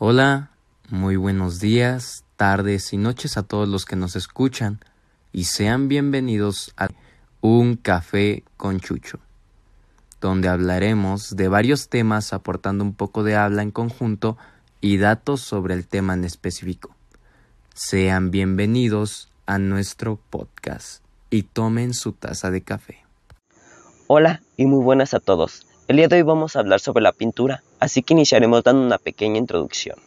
Hola, muy buenos días, tardes y noches a todos los que nos escuchan y sean bienvenidos a Un Café con Chucho, donde hablaremos de varios temas aportando un poco de habla en conjunto y datos sobre el tema en específico. Sean bienvenidos a nuestro podcast y tomen su taza de café. Hola y muy buenas a todos. El día de hoy vamos a hablar sobre la pintura, así que iniciaremos dando una pequeña introducción.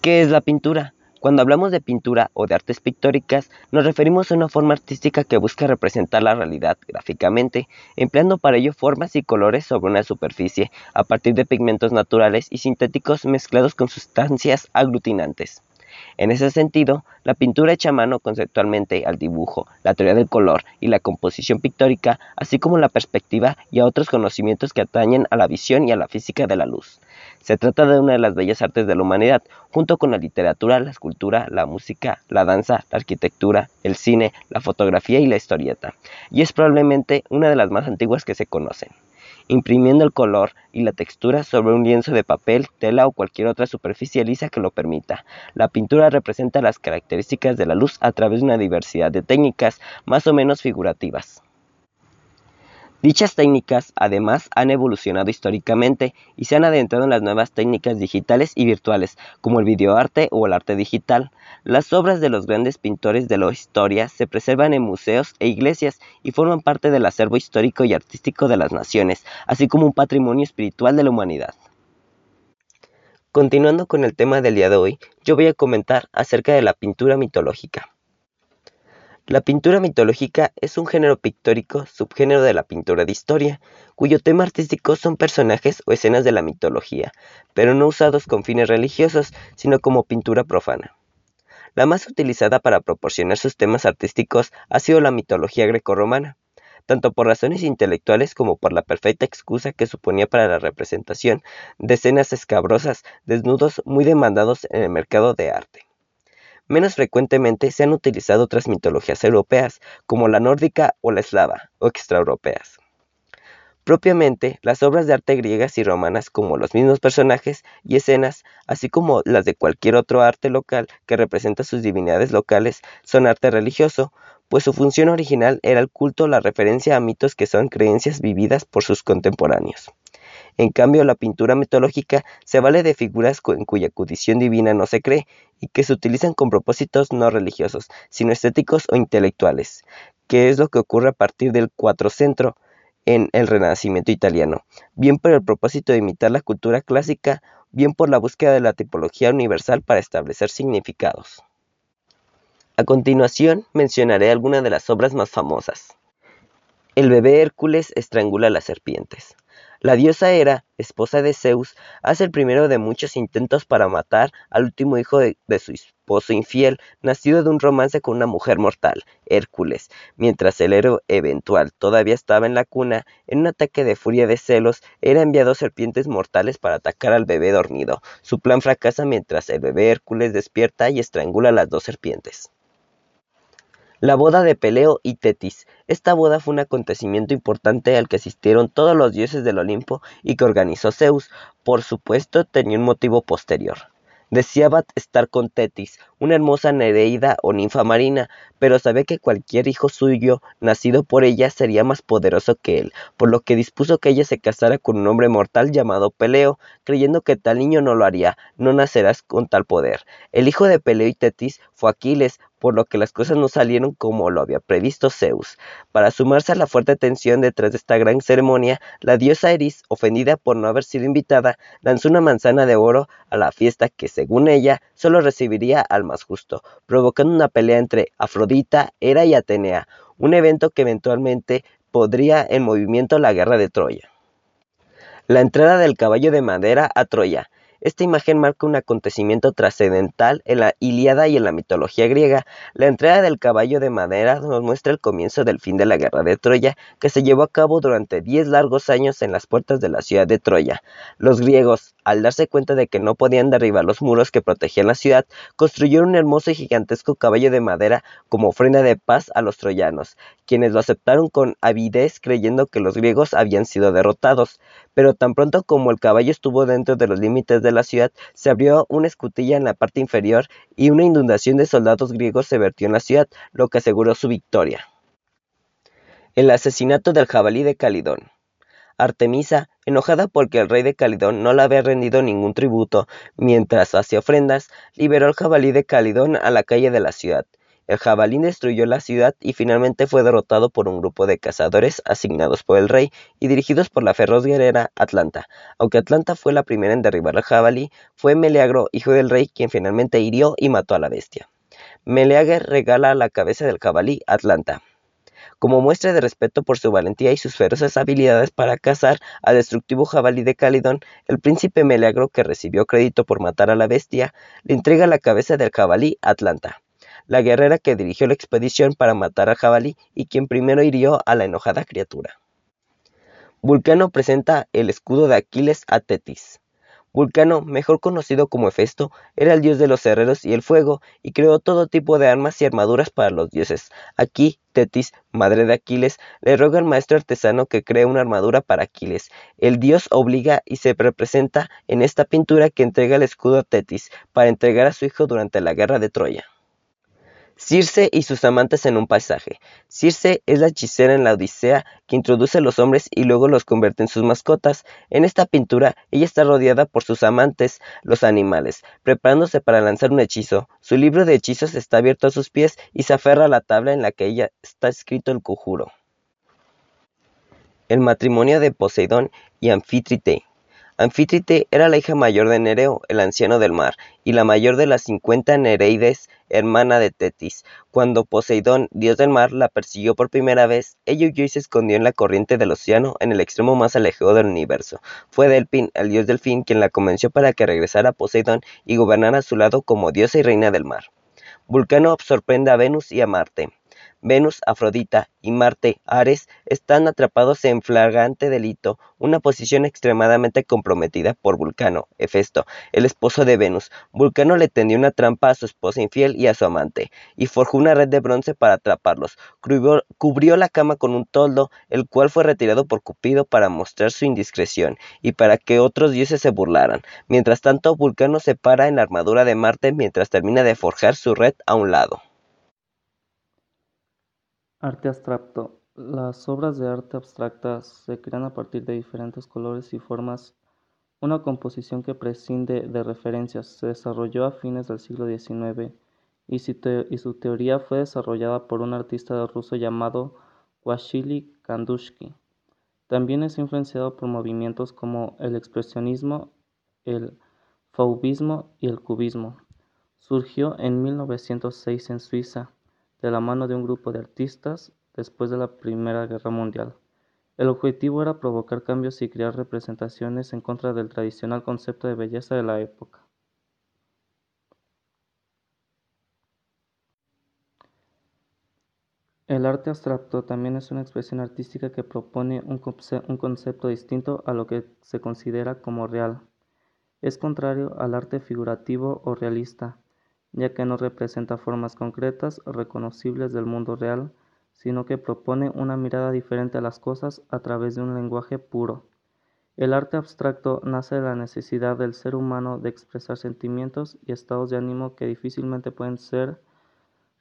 ¿Qué es la pintura? Cuando hablamos de pintura o de artes pictóricas, nos referimos a una forma artística que busca representar la realidad gráficamente, empleando para ello formas y colores sobre una superficie a partir de pigmentos naturales y sintéticos mezclados con sustancias aglutinantes. En ese sentido, la pintura echa mano conceptualmente al dibujo, la teoría del color y la composición pictórica, así como la perspectiva y a otros conocimientos que atañen a la visión y a la física de la luz. Se trata de una de las bellas artes de la humanidad, junto con la literatura, la escultura, la música, la danza, la arquitectura, el cine, la fotografía y la historieta, y es probablemente una de las más antiguas que se conocen imprimiendo el color y la textura sobre un lienzo de papel, tela o cualquier otra superficie lisa que lo permita. La pintura representa las características de la luz a través de una diversidad de técnicas más o menos figurativas. Dichas técnicas, además, han evolucionado históricamente y se han adentrado en las nuevas técnicas digitales y virtuales, como el videoarte o el arte digital. Las obras de los grandes pintores de la historia se preservan en museos e iglesias y forman parte del acervo histórico y artístico de las naciones, así como un patrimonio espiritual de la humanidad. Continuando con el tema del día de hoy, yo voy a comentar acerca de la pintura mitológica. La pintura mitológica es un género pictórico subgénero de la pintura de historia, cuyo tema artístico son personajes o escenas de la mitología, pero no usados con fines religiosos, sino como pintura profana. La más utilizada para proporcionar sus temas artísticos ha sido la mitología grecorromana, tanto por razones intelectuales como por la perfecta excusa que suponía para la representación de escenas escabrosas, desnudos muy demandados en el mercado de arte. Menos frecuentemente se han utilizado otras mitologías europeas, como la nórdica o la eslava, o extraeuropeas. Propiamente, las obras de arte griegas y romanas, como los mismos personajes y escenas, así como las de cualquier otro arte local que representa sus divinidades locales, son arte religioso, pues su función original era el culto la referencia a mitos que son creencias vividas por sus contemporáneos. En cambio, la pintura mitológica se vale de figuras en cuya condición divina no se cree y que se utilizan con propósitos no religiosos, sino estéticos o intelectuales, que es lo que ocurre a partir del Quattrocentro en el Renacimiento italiano, bien por el propósito de imitar la cultura clásica, bien por la búsqueda de la tipología universal para establecer significados. A continuación mencionaré algunas de las obras más famosas. El bebé Hércules estrangula a las serpientes. La diosa Hera, esposa de Zeus, hace el primero de muchos intentos para matar al último hijo de, su esposo infiel, nacido de un romance con una mujer mortal, Hércules. Mientras el héroe eventual todavía estaba en la cuna, en un ataque de furia de celos, Hera enviado serpientes mortales para atacar al bebé dormido. Su plan fracasa mientras el bebé Hércules despierta y estrangula a las dos serpientes. La boda de Peleo y Tetis. Esta boda fue un acontecimiento importante al que asistieron todos los dioses del Olimpo y que organizó Zeus. Por supuesto, tenía un motivo posterior. Deseaba estar con Tetis, una hermosa Nereida o ninfa marina, pero sabía que cualquier hijo suyo nacido por ella sería más poderoso que él, por lo que dispuso que ella se casara con un hombre mortal llamado Peleo, creyendo que tal niño no lo haría, no nacerás con tal poder. El hijo de Peleo y Tetis fue Aquiles, por lo que las cosas no salieron como lo había previsto Zeus. Para sumarse a la fuerte tensión detrás de esta gran ceremonia, la diosa Eris, ofendida por no haber sido invitada, lanzó una manzana de oro a la fiesta que, según ella, solo recibiría al más justo, provocando una pelea entre Afrodita, Hera y Atenea, un evento que eventualmente podría en movimiento la guerra de Troya. La entrada del caballo de madera a Troya esta imagen marca un acontecimiento trascendental en la Ilíada y en la mitología griega. La entrada del caballo de madera nos muestra el comienzo del fin de la guerra de Troya, que se llevó a cabo durante diez largos años en las puertas de la ciudad de Troya. Los griegos, al darse cuenta de que no podían derribar los muros que protegían la ciudad, construyeron un hermoso y gigantesco caballo de madera como ofrenda de paz a los troyanos, quienes lo aceptaron con avidez creyendo que los griegos habían sido derrotados. Pero tan pronto como el caballo estuvo dentro de los límites de la ciudad, se abrió una escutilla en la parte inferior y una inundación de soldados griegos se vertió en la ciudad, lo que aseguró su victoria. El asesinato del jabalí de Calidón. Artemisa, enojada porque el rey de Calidón no le había rendido ningún tributo mientras hacía ofrendas, liberó al jabalí de Calidón a la calle de la ciudad. El jabalí destruyó la ciudad y finalmente fue derrotado por un grupo de cazadores asignados por el rey y dirigidos por la feroz guerrera Atlanta. Aunque Atlanta fue la primera en derribar al jabalí, fue Meleagro, hijo del rey, quien finalmente hirió y mató a la bestia. Meleager regala la cabeza del jabalí Atlanta. Como muestra de respeto por su valentía y sus feroces habilidades para cazar al destructivo jabalí de Calidón, el príncipe Meleagro, que recibió crédito por matar a la bestia, le entrega la cabeza del jabalí Atlanta, la guerrera que dirigió la expedición para matar al jabalí y quien primero hirió a la enojada criatura. Vulcano presenta el escudo de Aquiles a Tetis. Vulcano, mejor conocido como Hefesto, era el dios de los herreros y el fuego, y creó todo tipo de armas y armaduras para los dioses. Aquí, Tetis, madre de Aquiles, le ruega al maestro artesano que cree una armadura para Aquiles. El dios obliga y se representa en esta pintura que entrega el escudo a Tetis para entregar a su hijo durante la guerra de Troya. Circe y sus amantes en un paisaje. Circe es la hechicera en la Odisea que introduce a los hombres y luego los convierte en sus mascotas. En esta pintura, ella está rodeada por sus amantes, los animales, preparándose para lanzar un hechizo. Su libro de hechizos está abierto a sus pies y se aferra a la tabla en la que ella está escrito el conjuro. El matrimonio de Poseidón y Anfítrite. Anfítrite era la hija mayor de Nereo, el anciano del mar, y la mayor de las cincuenta Nereides, hermana de Tetis. Cuando Poseidón, dios del mar, la persiguió por primera vez, ella huyó y se escondió en la corriente del océano, en el extremo más alejado del universo. Fue Delpin, el dios delfín, quien la convenció para que regresara a Poseidón y gobernara a su lado como diosa y reina del mar. Vulcano sorprende a Venus y a Marte. Venus, Afrodita y Marte, Ares, están atrapados en flagrante delito, una posición extremadamente comprometida por Vulcano, Hefesto, el esposo de Venus. Vulcano le tendió una trampa a su esposa infiel y a su amante, y forjó una red de bronce para atraparlos. Cubrió, la cama con un toldo, el cual fue retirado por Cupido para mostrar su indiscreción y para que otros dioses se burlaran. Mientras tanto, Vulcano se para en la armadura de Marte mientras termina de forjar su red a un lado. Arte abstracto. Las obras de arte abstractas se crean a partir de diferentes colores y formas. Una composición que prescinde de referencias se desarrolló a fines del siglo XIX y, su teoría fue desarrollada por un artista ruso llamado Wasily Kandushky. También es influenciado por movimientos como el expresionismo, el fauvismo y el cubismo. Surgió en 1906 en Suiza de la mano de un grupo de artistas después de la Primera Guerra Mundial. El objetivo era provocar cambios y crear representaciones en contra del tradicional concepto de belleza de la época. El arte abstracto también es una expresión artística que propone un, concepto distinto a lo que se considera como real. Es contrario al arte figurativo o realista, ya que no representa formas concretas reconocibles del mundo real, sino que propone una mirada diferente a las cosas a través de un lenguaje puro. El arte abstracto nace de la necesidad del ser humano de expresar sentimientos y estados de ánimo que difícilmente pueden ser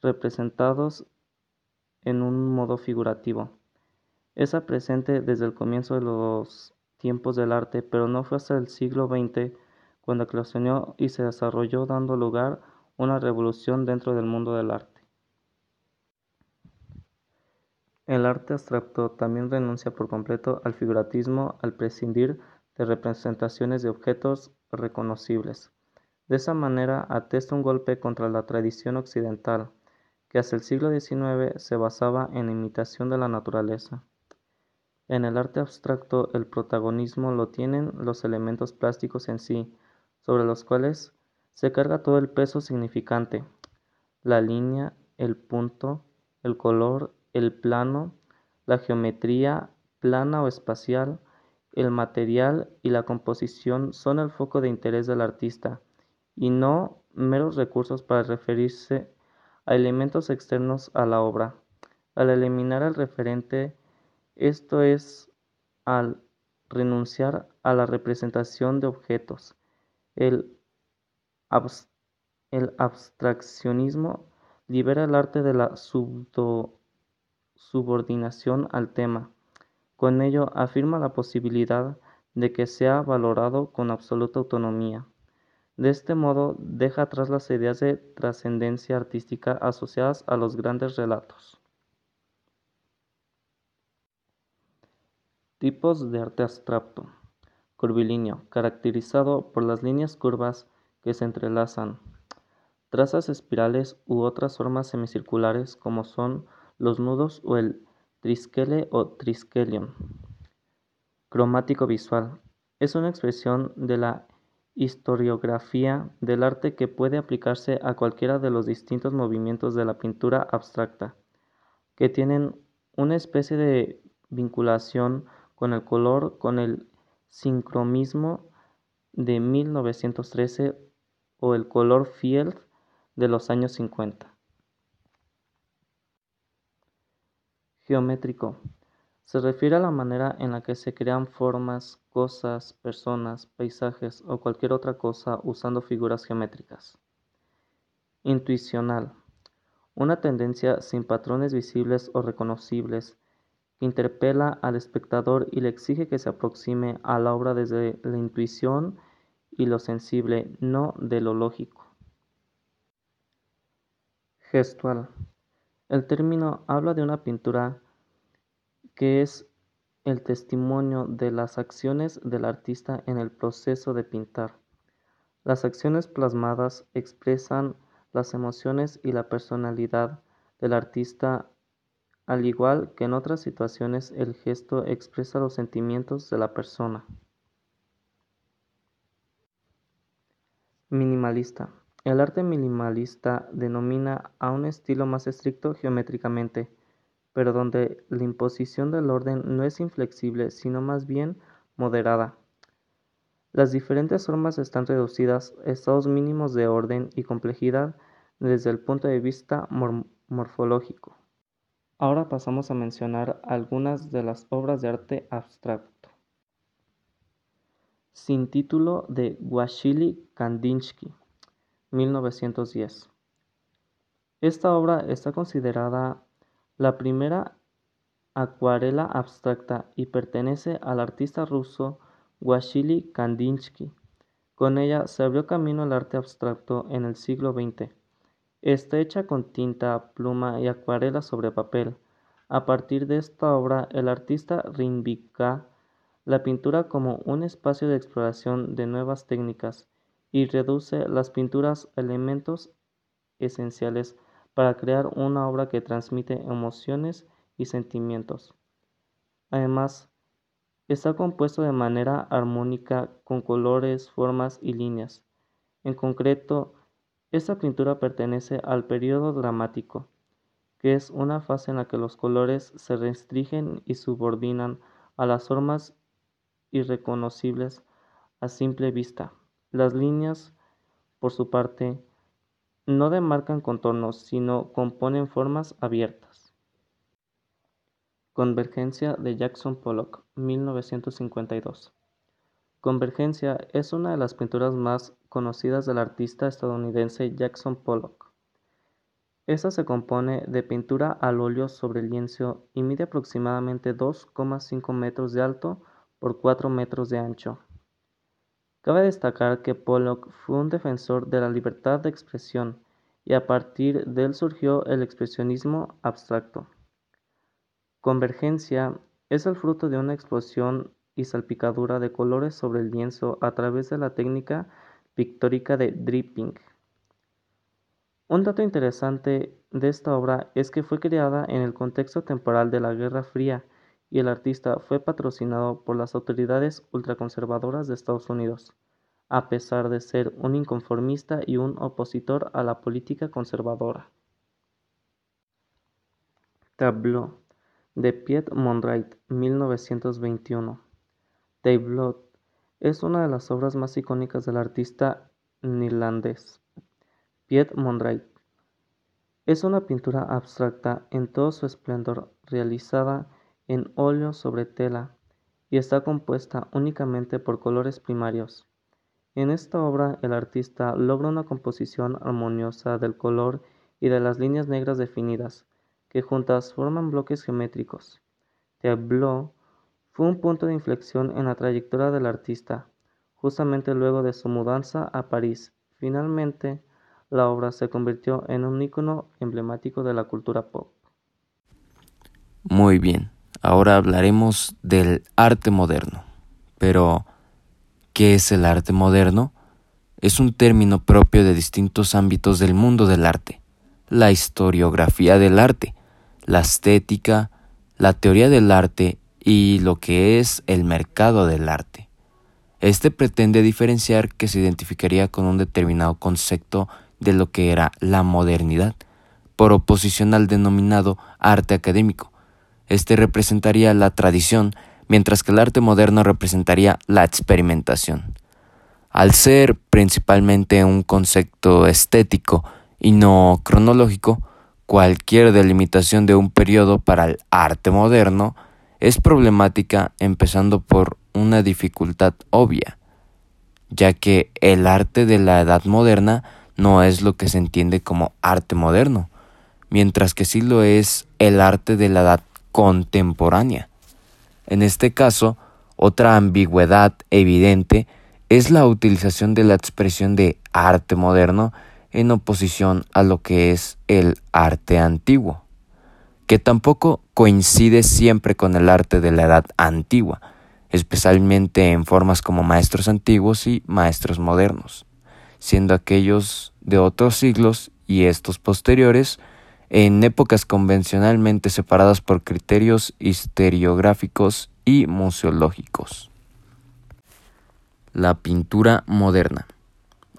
representados en un modo figurativo. Es presente desde el comienzo de los tiempos del arte, pero no fue hasta el siglo XX cuando eclosionó y se desarrolló dando lugar una revolución dentro del mundo del arte. El arte abstracto también renuncia por completo al figuratismo al prescindir de representaciones de objetos reconocibles. De esa manera atesta un golpe contra la tradición occidental, que hasta el siglo XIX se basaba en la imitación de la naturaleza. En el arte abstracto el protagonismo lo tienen los elementos plásticos en sí, sobre los cuales se carga todo el peso significante, la línea, el punto, el color, el plano, la geometría plana o espacial el material y la composición son el foco de interés del artista, y no meros recursos para referirse a elementos externos a la obra. Al eliminar el referente, esto es, al renunciar a la representación de objetos, el, el abstraccionismo libera el arte de la subordinación al tema. Con ello afirma la posibilidad de que sea valorado con absoluta autonomía. De este modo deja atrás las ideas de trascendencia artística asociadas a los grandes relatos. Tipos de arte abstracto. Curvilíneo, caracterizado por las líneas curvas que se entrelazan, trazas espirales u otras formas semicirculares como son los nudos o el trisquele o triskelion. Cromático visual. Es una expresión de la historiografía del arte que puede aplicarse a cualquiera de los distintos movimientos de la pintura abstracta, que tienen una especie de vinculación con el color, con el sincromismo de 1913 o el color field de los años 50. Geométrico. Se refiere a la manera en la que se crean formas, cosas, personas, paisajes o cualquier otra cosa usando figuras geométricas. Intuicional. Una tendencia sin patrones visibles o reconocibles que interpela al espectador y le exige que se aproxime a la obra desde la intuición y lo sensible, no de lo lógico. Gestual. El término habla de una pintura que es el testimonio de las acciones del artista en el proceso de pintar. Las acciones plasmadas expresan las emociones y la personalidad del artista, al igual que en otras situaciones el gesto expresa los sentimientos de la persona. Minimalista. El arte minimalista denomina a un estilo más estricto geométricamente, pero donde la imposición del orden no es inflexible, sino más bien moderada. Las diferentes formas están reducidas a estados mínimos de orden y complejidad desde el punto de vista morfológico. Ahora pasamos a mencionar algunas de las obras de arte abstracto. Sin título de Wassily Kandinsky 1910. Esta obra está considerada la primera acuarela abstracta y pertenece al artista ruso Wassily Kandinsky. Con ella se abrió camino al arte abstracto en el siglo XX. Está hecha con tinta, pluma y acuarela sobre papel. A partir de esta obra, el artista reivindica la pintura como un espacio de exploración de nuevas técnicas y reduce las pinturas a elementos esenciales para crear una obra que transmite emociones y sentimientos. Además, está compuesto de manera armónica con colores, formas y líneas. En concreto, esta pintura pertenece al periodo dramático, que es una fase en la que los colores se restringen y subordinan a las formas irreconocibles a simple vista. Las líneas, por su parte, no demarcan contornos, sino componen formas abiertas. Convergencia de Jackson Pollock, 1952. Convergencia es una de las pinturas más conocidas del artista estadounidense Jackson Pollock. Esta se compone de pintura al óleo sobre lienzo y mide aproximadamente 2,5 metros de alto por 4 metros de ancho. Cabe destacar que Pollock fue un defensor de la libertad de expresión y a partir de él surgió el expresionismo abstracto. Convergencia es el fruto de una explosión y salpicadura de colores sobre el lienzo a través de la técnica pictórica de dripping. Un dato interesante de esta obra es que fue creada en el contexto temporal de la Guerra Fría y el artista fue patrocinado por las autoridades ultraconservadoras de Estados Unidos, a pesar de ser un inconformista y un opositor a la política conservadora. Tableau de Piet Monrait, 1921. Blood es una de las obras más icónicas del artista neerlandés Piet Mondrian. Es una pintura abstracta en todo su esplendor realizada en óleo sobre tela y está compuesta únicamente por colores primarios. En esta obra el artista logra una composición armoniosa del color y de las líneas negras definidas, que juntas forman bloques geométricos. Tableau fue un punto de inflexión en la trayectoria del artista, justamente luego de su mudanza a París. Finalmente, la obra se convirtió en un icono emblemático de la cultura pop. Muy bien, ahora hablaremos del arte moderno. Pero, ¿qué es el arte moderno? Es un término propio de distintos ámbitos del mundo del arte. La historiografía del arte, la estética, la teoría del arte y lo que es el mercado del arte. Este pretende diferenciar que se identificaría con un determinado concepto de lo que era la modernidad, por oposición al denominado arte académico. Este representaría la tradición, mientras que el arte moderno representaría la experimentación. Al ser principalmente un concepto estético y no cronológico, cualquier delimitación de un periodo para el arte moderno es problemática empezando por una dificultad obvia, ya que el arte de la edad moderna no es lo que se entiende como arte moderno, mientras que sí lo es el arte de la edad contemporánea. En este caso, otra ambigüedad evidente es la utilización de la expresión de arte moderno en oposición a lo que es el arte antiguo, que tampoco coincide siempre con el arte de la edad antigua, especialmente en formas como maestros antiguos y maestros modernos siendo aquellos de otros siglos y estos posteriores en épocas convencionalmente separadas por criterios historiográficos y museológicos. La pintura moderna.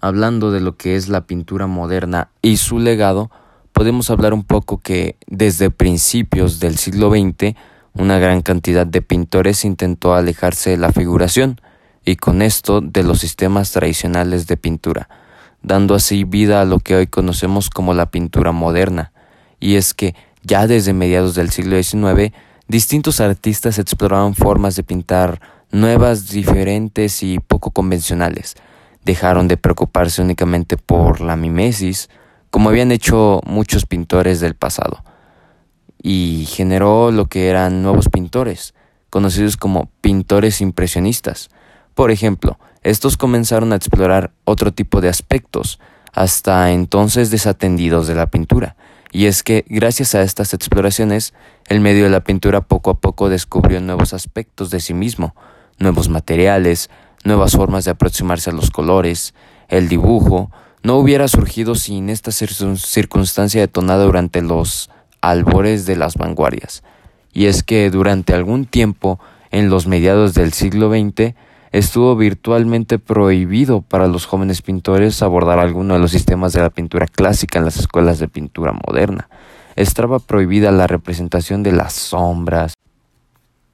Hablando de lo que es la pintura moderna y su legado, podemos hablar un poco que desde principios del siglo XX una gran cantidad de pintores intentó alejarse de la figuración, y con esto de los sistemas tradicionales de pintura, dando así vida a lo que hoy conocemos como la pintura moderna. Y es que ya desde mediados del siglo XIX, distintos artistas exploraron formas de pintar nuevas, diferentes y poco convencionales. Dejaron de preocuparse únicamente por la mimesis, como habían hecho muchos pintores del pasado, y generó lo que eran nuevos pintores, conocidos como pintores impresionistas, por ejemplo, estos comenzaron a explorar otro tipo de aspectos, hasta entonces desatendidos de la pintura, y es que gracias a estas exploraciones, el medio de la pintura poco a poco descubrió nuevos aspectos de sí mismo, nuevos materiales, nuevas formas de aproximarse a los colores, el dibujo, no hubiera surgido sin esta circunstancia detonada durante los albores de las vanguardias. Y es que durante algún tiempo, en los mediados del siglo XX, estuvo virtualmente prohibido para los jóvenes pintores abordar alguno de los sistemas de la pintura clásica en las escuelas de pintura moderna. Estaba prohibida la representación de las sombras,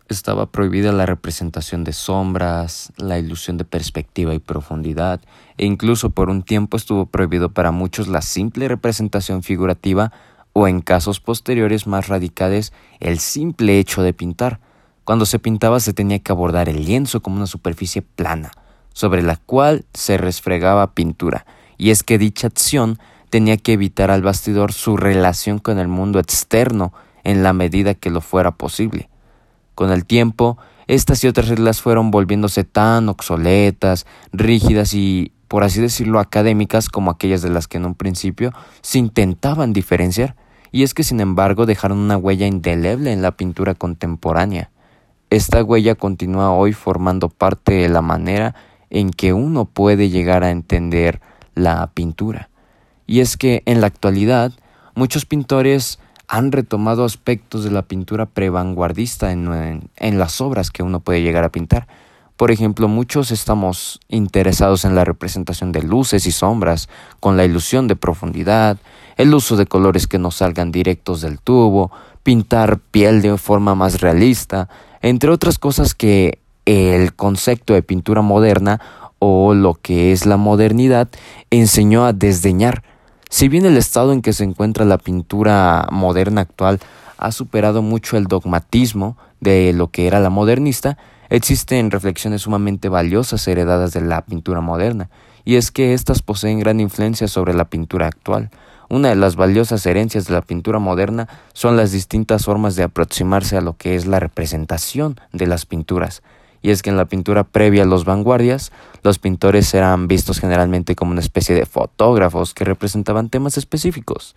estaba prohibida la representación de sombras, la ilusión de perspectiva y profundidad, e incluso por un tiempo estuvo prohibido para muchos la simple representación figurativa o en casos posteriores más radicales el simple hecho de pintar. Cuando se pintaba se tenía que abordar el lienzo como una superficie plana, sobre la cual se resfregaba pintura, y es que dicha acción tenía que evitar al bastidor su relación con el mundo externo en la medida que lo fuera posible. Con el tiempo, estas y otras reglas fueron volviéndose tan obsoletas, rígidas y, por así decirlo, académicas como aquellas de las que en un principio se intentaban diferenciar, y es que sin embargo dejaron una huella indeleble en la pintura contemporánea. Esta huella continúa hoy formando parte de la manera en que uno puede llegar a entender la pintura. Y es que en la actualidad muchos pintores han retomado aspectos de la pintura prevanguardista en, las obras que uno puede llegar a pintar. Por ejemplo, muchos estamos interesados en la representación de luces y sombras, con la ilusión de profundidad, el uso de colores que no salgan directos del tubo, pintar piel de forma más realista, entre otras cosas que el concepto de pintura moderna o lo que es la modernidad, enseñó a desdeñar. Si bien el estado en que se encuentra la pintura moderna actual ha superado mucho el dogmatismo de lo que era la modernista, existen reflexiones sumamente valiosas heredadas de la pintura moderna, y es que éstas poseen gran influencia sobre la pintura actual. Una de las valiosas herencias de la pintura moderna son las distintas formas de aproximarse a lo que es la representación de las pinturas. Y es que en la pintura previa a los vanguardias, los pintores eran vistos generalmente como una especie de fotógrafos que representaban temas específicos.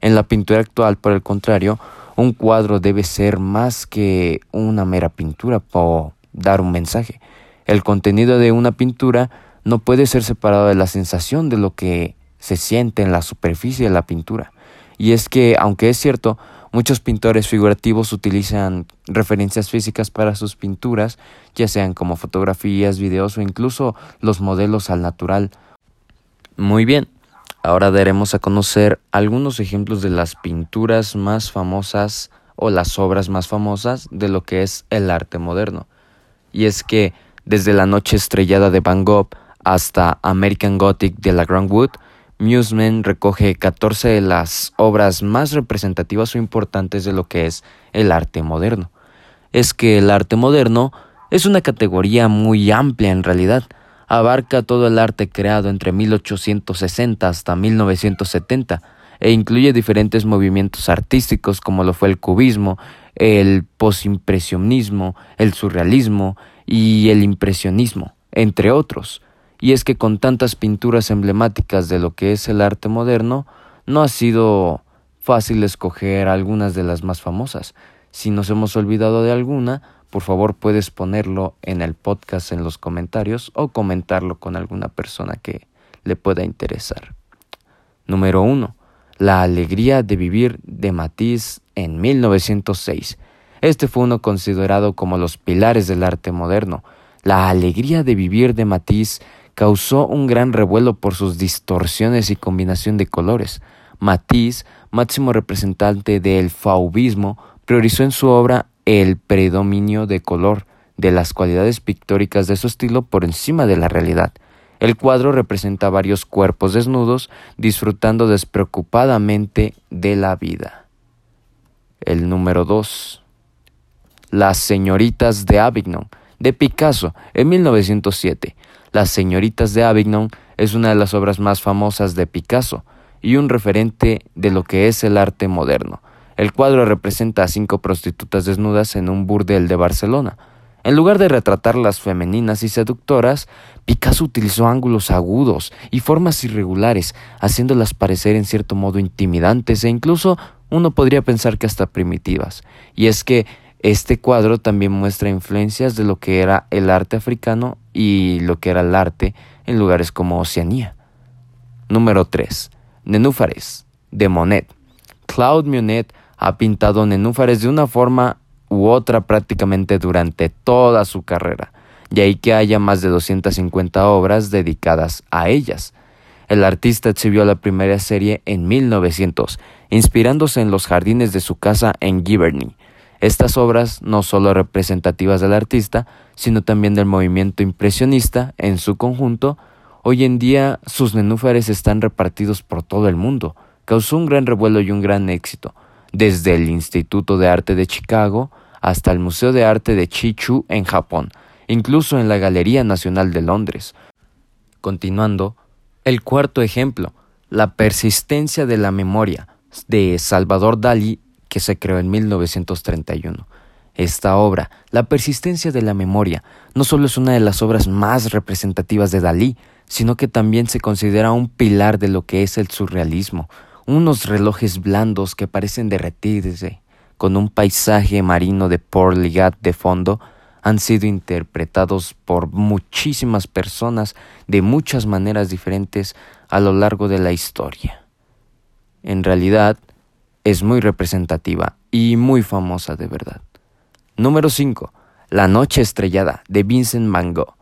En la pintura actual, por el contrario, un cuadro debe ser más que una mera pintura o dar un mensaje. El contenido de una pintura no puede ser separado de la sensación de lo que se siente en la superficie de la pintura. Y es que, aunque es cierto, muchos pintores figurativos utilizan referencias físicas para sus pinturas, ya sean como fotografías, videos o incluso los modelos al natural. Muy bien, ahora daremos a conocer algunos ejemplos de las pinturas más famosas o las obras más famosas de lo que es el arte moderno. Y es que desde la noche estrellada de Van Gogh hasta American Gothic de la Grand Wood, Museman recoge 14 de las obras más representativas o importantes de lo que es el arte moderno. Es que el arte moderno es una categoría muy amplia en realidad. Abarca todo el arte creado entre 1860 hasta 1970 e incluye diferentes movimientos artísticos como lo fue el cubismo, el posimpresionismo, el surrealismo y el impresionismo, entre otros y es que con tantas pinturas emblemáticas de lo que es el arte moderno, no ha sido fácil escoger algunas de las más famosas. Si nos hemos olvidado de alguna, por favor puedes ponerlo en el podcast en los comentarios o comentarlo con alguna persona que le pueda interesar. Número 1. La alegría de vivir de Matisse en 1906. Este fue uno considerado como los pilares del arte moderno. La alegría de vivir de Matisse causó un gran revuelo por sus distorsiones y combinación de colores. Matisse, máximo representante del fauvismo, priorizó en su obra el predominio de color, de las cualidades pictóricas de su estilo por encima de la realidad. El cuadro representa varios cuerpos desnudos disfrutando despreocupadamente de la vida. El número 2. Las señoritas de Avignon, de Picasso, en 1907. Las señoritas de Avignon es una de las obras más famosas de Picasso y un referente de lo que es el arte moderno. El cuadro representa a cinco prostitutas desnudas en un burdel de Barcelona. En lugar de retratarlas femeninas y seductoras, Picasso utilizó ángulos agudos y formas irregulares, haciéndolas parecer en cierto modo intimidantes e incluso uno podría pensar que hasta primitivas. Y es que este cuadro también muestra influencias de lo que era el arte africano y lo que era el arte en lugares como Oceanía. Número 3. Nenúfares, de Monet. Claude Monet ha pintado nenúfares de una forma u otra prácticamente durante toda su carrera, y ahí que haya más de 250 obras dedicadas a ellas. El artista exhibió la primera serie en 1900, inspirándose en los jardines de su casa en Giverny, estas obras, no solo representativas del artista, sino también del movimiento impresionista en su conjunto, hoy en día sus nenúfares están repartidos por todo el mundo. Causó un gran revuelo y un gran éxito, desde el Instituto de Arte de Chicago hasta el Museo de Arte de Chichu en Japón, incluso en la Galería Nacional de Londres. Continuando, el cuarto ejemplo, la persistencia de la memoria, de Salvador Dalí que se creó en 1931. Esta obra, La persistencia de la memoria, no solo es una de las obras más representativas de Dalí, sino que también se considera un pilar de lo que es el surrealismo, unos relojes blandos que parecen derretirse, con un paisaje marino de Port Ligat de fondo, han sido interpretados por muchísimas personas de muchas maneras diferentes a lo largo de la historia. En realidad, es muy representativa y muy famosa de verdad. Número 5. La Noche Estrellada de Vincent Van Gogh.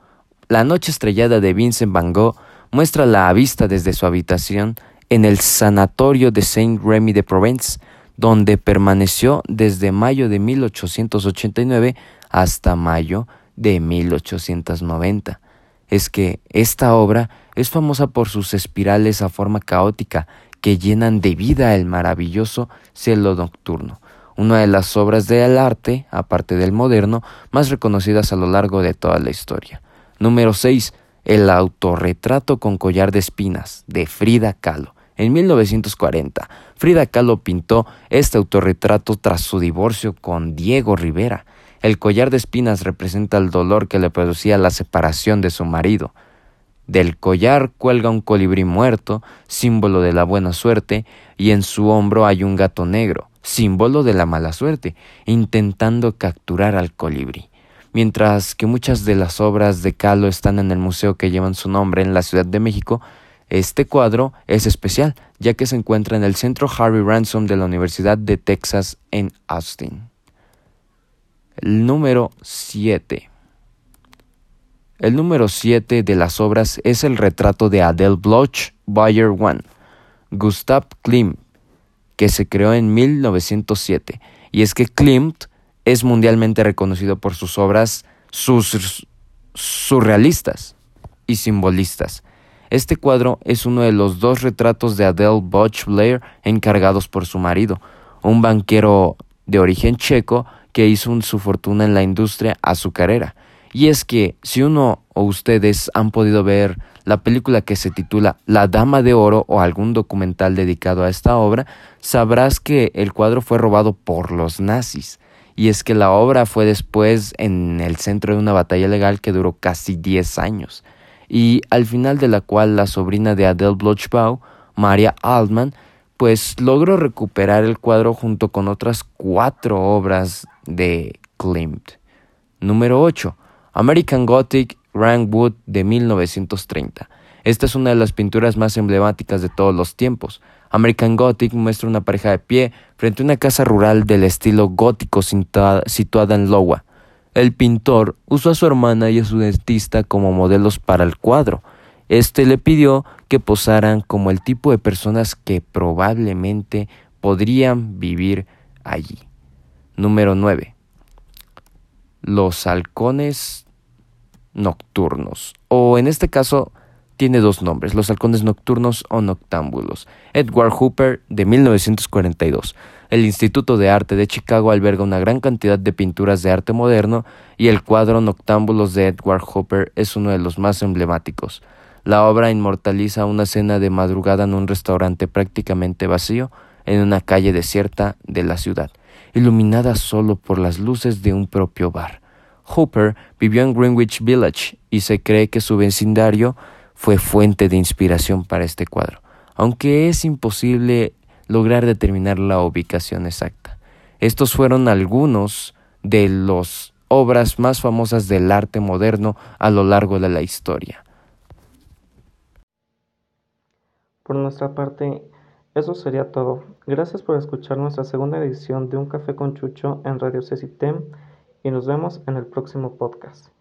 La Noche Estrellada de Vincent Van Gogh muestra la vista desde su habitación en el sanatorio de Saint-Remy de Provence, donde permaneció desde mayo de 1889 hasta mayo de 1890. Es que esta obra es famosa por sus espirales a forma caótica que llenan de vida el maravilloso cielo nocturno, una de las obras del arte, aparte del moderno, más reconocidas a lo largo de toda la historia. Número 6. El autorretrato con collar de espinas, de Frida Kahlo. En 1940, Frida Kahlo pintó este autorretrato tras su divorcio con Diego Rivera. El collar de espinas representa el dolor que le producía la separación de su marido. Del collar cuelga un colibrí muerto, símbolo de la buena suerte, y en su hombro hay un gato negro, símbolo de la mala suerte, intentando capturar al colibrí. Mientras que muchas de las obras de Kahlo están en el museo que llevan su nombre en la Ciudad de México, este cuadro es especial, ya que se encuentra en el Centro Harry Ransom de la Universidad de Texas en Austin. El número 7. El número 7 de las obras es el retrato de Adele Bloch Bayer One, Gustav Klimt, que se creó en 1907. Y es que Klimt es mundialmente reconocido por sus obras sus, surrealistas y simbolistas. Este cuadro es uno de los dos retratos de Adele Bloch Blair encargados por su marido, un banquero de origen checo que hizo su fortuna en la industria azucarera. Y es que si uno o ustedes han podido ver la película que se titula La Dama de Oro o algún documental dedicado a esta obra, sabrás que el cuadro fue robado por los nazis. Y es que la obra fue después en el centro de una batalla legal que duró casi 10 años, y al final de la cual la sobrina de Adele Blochbau, Maria Altman, pues logró recuperar el cuadro junto con otras cuatro obras de Klimt. Número 8. American Gothic Rank Wood de 1930. Esta es una de las pinturas más emblemáticas de todos los tiempos. American Gothic muestra una pareja de pie frente a una casa rural del estilo gótico situada en Iowa. El pintor usó a su hermana y a su dentista como modelos para el cuadro. Este le pidió que posaran como el tipo de personas que probablemente podrían vivir allí. Número 9. Los halcones nocturnos, o en este caso tiene dos nombres, los halcones nocturnos o noctámbulos. Edward Hooper, de 1942. El Instituto de Arte de Chicago alberga una gran cantidad de pinturas de arte moderno y el cuadro Noctámbulos de Edward Hooper es uno de los más emblemáticos. La obra inmortaliza una cena de madrugada en un restaurante prácticamente vacío en una calle desierta de la ciudad, iluminada solo por las luces de un propio bar. Hooper vivió en Greenwich Village y se cree que su vecindario fue fuente de inspiración para este cuadro, aunque es imposible lograr determinar la ubicación exacta. Estos fueron algunos de las obras más famosas del arte moderno a lo largo de la historia. Por nuestra parte, eso sería todo. Gracias por escuchar nuestra segunda edición de Un Café con Chucho en Radio Cecitem y nos vemos en el próximo podcast.